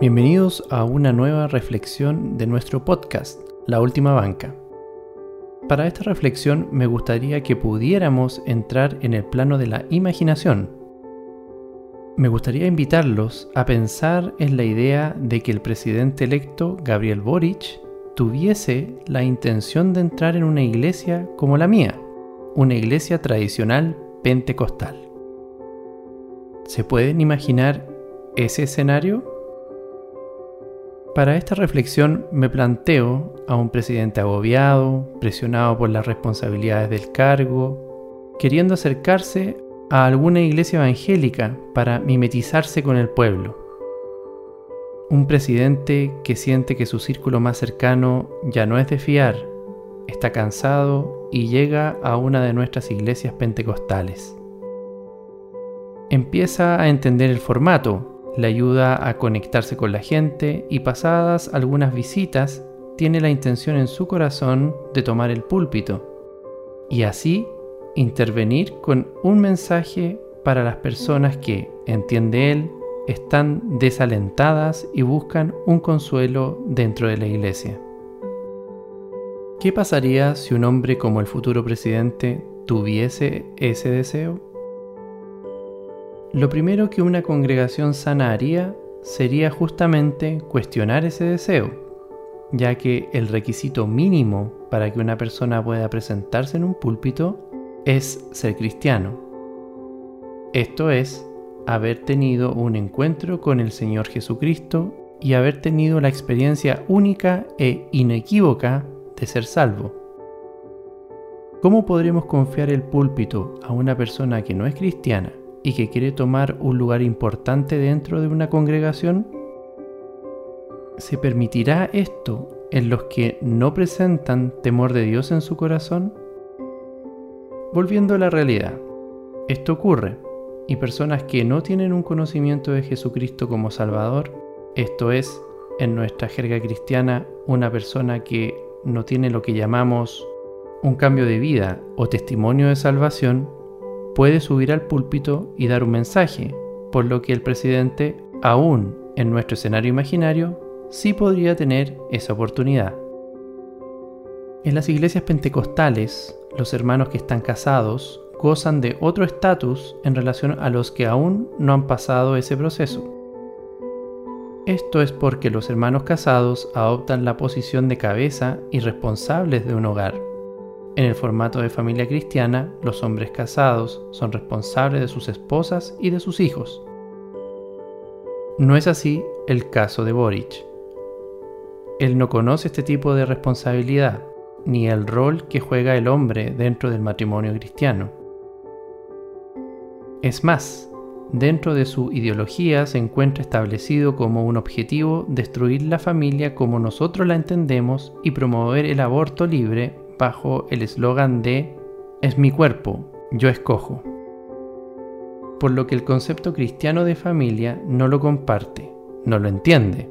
Bienvenidos a una nueva reflexión de nuestro podcast, La Última Banca. Para esta reflexión me gustaría que pudiéramos entrar en el plano de la imaginación. Me gustaría invitarlos a pensar en la idea de que el presidente electo, Gabriel Boric, tuviese la intención de entrar en una iglesia como la mía, una iglesia tradicional pentecostal. ¿Se pueden imaginar ese escenario? Para esta reflexión me planteo a un presidente agobiado, presionado por las responsabilidades del cargo, queriendo acercarse a alguna iglesia evangélica para mimetizarse con el pueblo. Un presidente que siente que su círculo más cercano ya no es de fiar, está cansado y llega a una de nuestras iglesias pentecostales. Empieza a entender el formato, le ayuda a conectarse con la gente y pasadas algunas visitas tiene la intención en su corazón de tomar el púlpito y así intervenir con un mensaje para las personas que, entiende él, están desalentadas y buscan un consuelo dentro de la iglesia. ¿Qué pasaría si un hombre como el futuro presidente tuviese ese deseo? Lo primero que una congregación sana haría sería justamente cuestionar ese deseo, ya que el requisito mínimo para que una persona pueda presentarse en un púlpito es ser cristiano. Esto es, haber tenido un encuentro con el Señor Jesucristo y haber tenido la experiencia única e inequívoca de ser salvo. ¿Cómo podremos confiar el púlpito a una persona que no es cristiana y que quiere tomar un lugar importante dentro de una congregación? ¿Se permitirá esto en los que no presentan temor de Dios en su corazón? Volviendo a la realidad, esto ocurre y personas que no tienen un conocimiento de Jesucristo como Salvador, esto es, en nuestra jerga cristiana, una persona que no tiene lo que llamamos un cambio de vida o testimonio de salvación, puede subir al púlpito y dar un mensaje, por lo que el presidente, aún en nuestro escenario imaginario, sí podría tener esa oportunidad. En las iglesias pentecostales, los hermanos que están casados gozan de otro estatus en relación a los que aún no han pasado ese proceso. Esto es porque los hermanos casados adoptan la posición de cabeza y responsables de un hogar en el formato de familia cristiana, los hombres casados son responsables de sus esposas y de sus hijos. No es así el caso de Boric. Él no conoce este tipo de responsabilidad, ni el rol que juega el hombre dentro del matrimonio cristiano. Es más, dentro de su ideología se encuentra establecido como un objetivo destruir la familia como nosotros la entendemos y promover el aborto libre bajo el eslogan de Es mi cuerpo, yo escojo. Por lo que el concepto cristiano de familia no lo comparte, no lo entiende.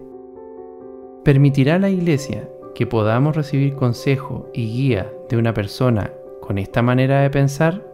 ¿Permitirá la Iglesia que podamos recibir consejo y guía de una persona con esta manera de pensar?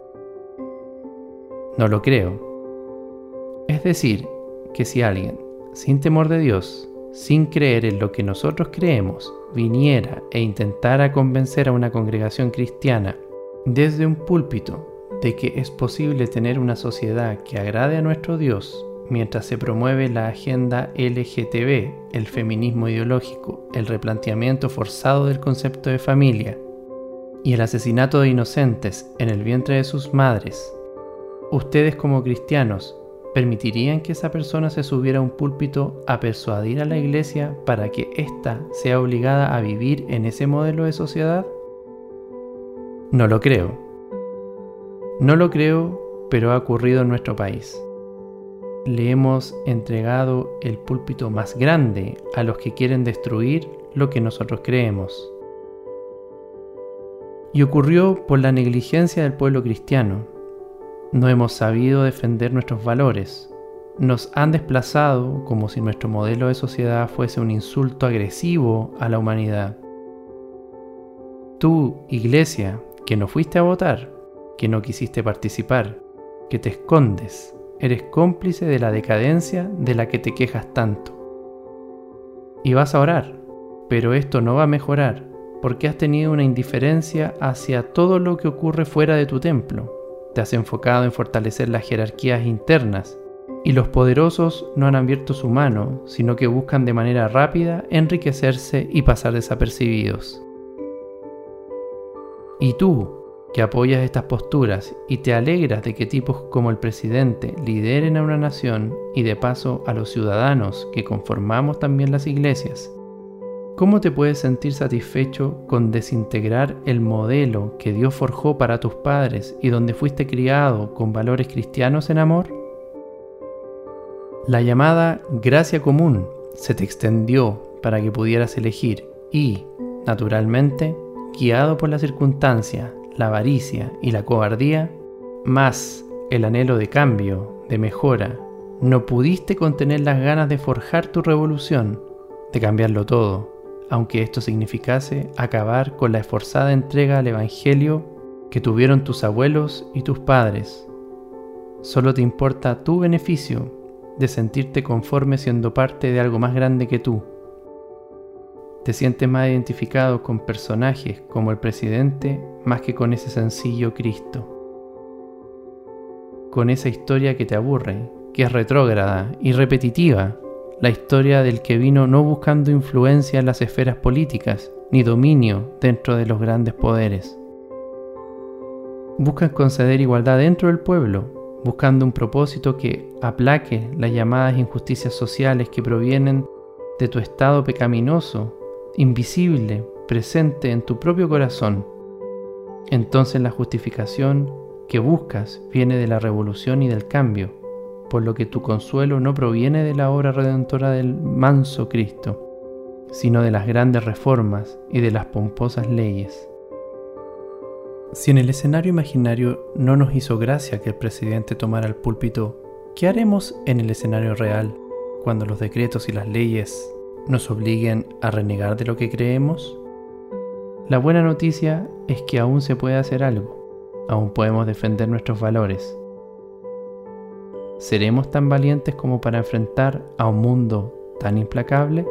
No lo creo. Es decir, que si alguien, sin temor de Dios, sin creer en lo que nosotros creemos, viniera e intentara convencer a una congregación cristiana desde un púlpito de que es posible tener una sociedad que agrade a nuestro Dios mientras se promueve la agenda LGTB, el feminismo ideológico, el replanteamiento forzado del concepto de familia y el asesinato de inocentes en el vientre de sus madres, ustedes como cristianos ¿Permitirían que esa persona se subiera a un púlpito a persuadir a la iglesia para que ésta sea obligada a vivir en ese modelo de sociedad? No lo creo. No lo creo, pero ha ocurrido en nuestro país. Le hemos entregado el púlpito más grande a los que quieren destruir lo que nosotros creemos. Y ocurrió por la negligencia del pueblo cristiano, no hemos sabido defender nuestros valores. Nos han desplazado como si nuestro modelo de sociedad fuese un insulto agresivo a la humanidad. Tú, iglesia, que no fuiste a votar, que no quisiste participar, que te escondes, eres cómplice de la decadencia de la que te quejas tanto. y vas a orar, pero esto no va a mejorar porque has tenido una indiferencia hacia todo lo que ocurre fuera de tu templo. Te has enfocado en fortalecer las jerarquías internas y los poderosos no han abierto su mano, sino que buscan de manera rápida enriquecerse y pasar desapercibidos. Y tú, que apoyas estas posturas y te alegras de que tipos como el presidente lideren a una nación y de paso a los ciudadanos que conformamos también las iglesias, ¿cómo te puedes sentir satisfecho con desintegrar el modelo que Dios forjó para tus padres y donde fuiste criado con valores cristianos en amor? La llamada gracia común se te extendió para que pudieras elegir y, naturalmente, guiado por la circunstancia, la avaricia y la cobardía, más el anhelo de cambio, de mejora, no pudiste contener las ganas de forjar tu revolución, de cambiarlo todo, aunque esto significase acabar con la esforzada entrega al Evangelio que tuvieron tus abuelos y tus padres. Solo te importa tu beneficio de sentirte conforme siendo parte de algo más grande que tú te sientes más identificado con personajes como el presidente más que con ese sencillo Cristo. Con esa historia que te aburre, que es retrógrada y repetitiva, la historia del que vino no buscando influencia en las esferas políticas ni dominio dentro de los grandes poderes. Buscan conceder igualdad dentro del pueblo, buscando un propósito que aplaque las llamadas injusticias sociales que provienen de tu estado pecaminoso invisible, presente en tu propio corazón, entonces la justificación que buscas viene de la revolución y del cambio, por lo que tu consuelo no proviene de la obra redentora del manso Cristo, sino de las grandes reformas y de las pomposas leyes. Si en el escenario imaginario no nos hizo gracia que el presidente tomara el púlpito, ¿qué haremos en el escenario real cuando los decretos y las leyes nos obliguen a renegar de lo que creemos? La buena noticia es que aún se puede hacer algo, aún podemos defender nuestros valores. ¿Seremos tan valientes como para enfrentar a un mundo tan implacable?